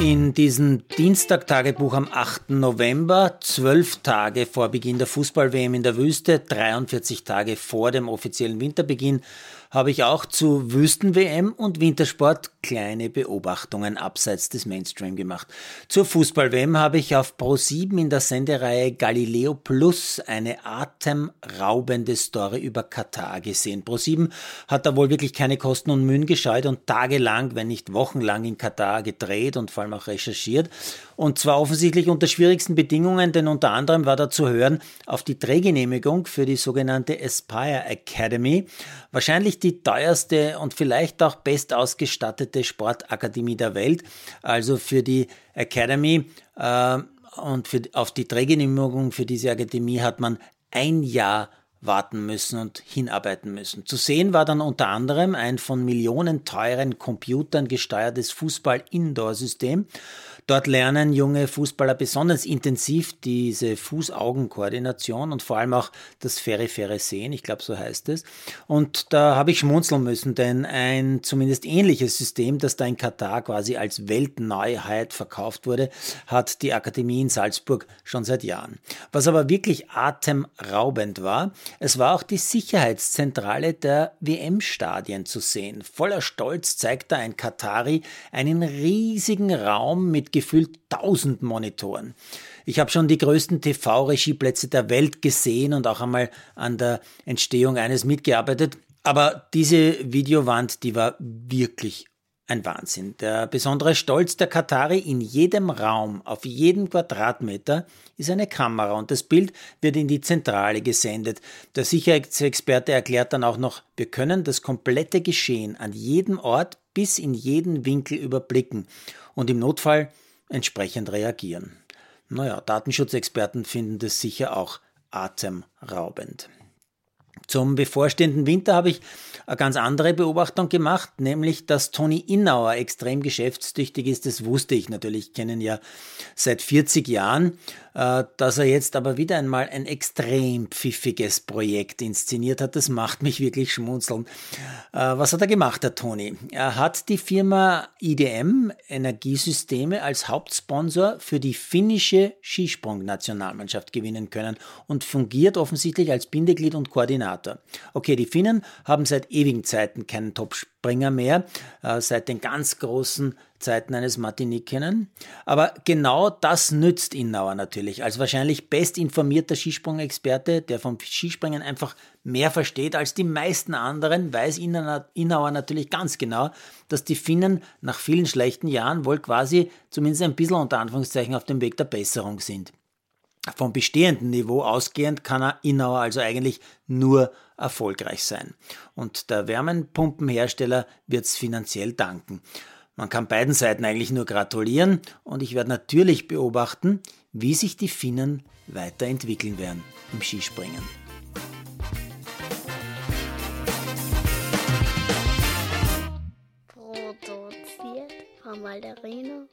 in diesem Dienstag-Tagebuch am 8. November, zwölf Tage vor Beginn der Fußball-WM in der Wüste, 43 Tage vor dem offiziellen Winterbeginn, habe ich auch zu Wüsten-WM und Wintersport kleine Beobachtungen abseits des Mainstream gemacht. Zur Fußball-WM habe ich auf Pro7 in der Sendereihe Galileo Plus eine atemraubende Story über Katar gesehen. Pro7 hat da wohl wirklich keine Kosten und Mühen gescheut und tagelang, wenn nicht wochenlang in Katar gedreht und vor allem auch recherchiert. Und zwar offensichtlich unter schwierigsten Bedingungen, denn unter anderem war da zu hören auf die Drehgenehmigung für die sogenannte Aspire Academy. Wahrscheinlich die teuerste und vielleicht auch bestausgestattete Sportakademie der Welt. Also für die Academy äh, und für, auf die Drehgenehmigung für diese Akademie hat man ein Jahr warten müssen und hinarbeiten müssen. Zu sehen war dann unter anderem ein von Millionen teuren Computern gesteuertes Fußball-Indoor-System. Dort lernen junge Fußballer besonders intensiv diese Fuß-Augen-Koordination und vor allem auch das faire-faire Sehen, ich glaube, so heißt es. Und da habe ich schmunzeln müssen, denn ein zumindest ähnliches System, das da in Katar quasi als Weltneuheit verkauft wurde, hat die Akademie in Salzburg schon seit Jahren. Was aber wirklich atemraubend war, es war auch die Sicherheitszentrale der WM-Stadien zu sehen. Voller Stolz zeigte ein Katari einen riesigen Raum mit gefühlt 1000 Monitoren. Ich habe schon die größten TV-Regieplätze der Welt gesehen und auch einmal an der Entstehung eines mitgearbeitet. Aber diese Videowand, die war wirklich ein Wahnsinn. Der besondere Stolz der Katari in jedem Raum, auf jedem Quadratmeter, ist eine Kamera und das Bild wird in die Zentrale gesendet. Der Sicherheitsexperte erklärt dann auch noch, wir können das komplette Geschehen an jedem Ort bis in jeden Winkel überblicken und im Notfall entsprechend reagieren. Naja, Datenschutzexperten finden das sicher auch atemraubend. Zum bevorstehenden Winter habe ich eine ganz andere Beobachtung gemacht, nämlich, dass Toni Innauer extrem geschäftstüchtig ist. Das wusste ich natürlich, kennen ja seit 40 Jahren. Äh, dass er jetzt aber wieder einmal ein extrem pfiffiges Projekt inszeniert hat, das macht mich wirklich schmunzeln. Äh, was hat er gemacht, der Toni? Er hat die Firma IDM Energiesysteme als Hauptsponsor für die finnische Skisprung-Nationalmannschaft gewinnen können und fungiert offensichtlich als Bindeglied und Koordinator. Okay, die Finnen haben seit ewigen Zeiten keinen Top-Springer mehr, äh, seit den ganz großen Zeiten eines Martiniquenen. Aber genau das nützt Innauer natürlich. Als wahrscheinlich bestinformierter Skisprungexperte, der vom Skispringen einfach mehr versteht als die meisten anderen, weiß Innauer natürlich ganz genau, dass die Finnen nach vielen schlechten Jahren wohl quasi zumindest ein bisschen unter Anführungszeichen auf dem Weg der Besserung sind. Vom bestehenden Niveau ausgehend kann er Innauer also eigentlich nur erfolgreich sein. Und der Wärmepumpenhersteller wird es finanziell danken. Man kann beiden Seiten eigentlich nur gratulieren und ich werde natürlich beobachten, wie sich die Finnen weiterentwickeln werden im Skispringen. Produziert von Malderino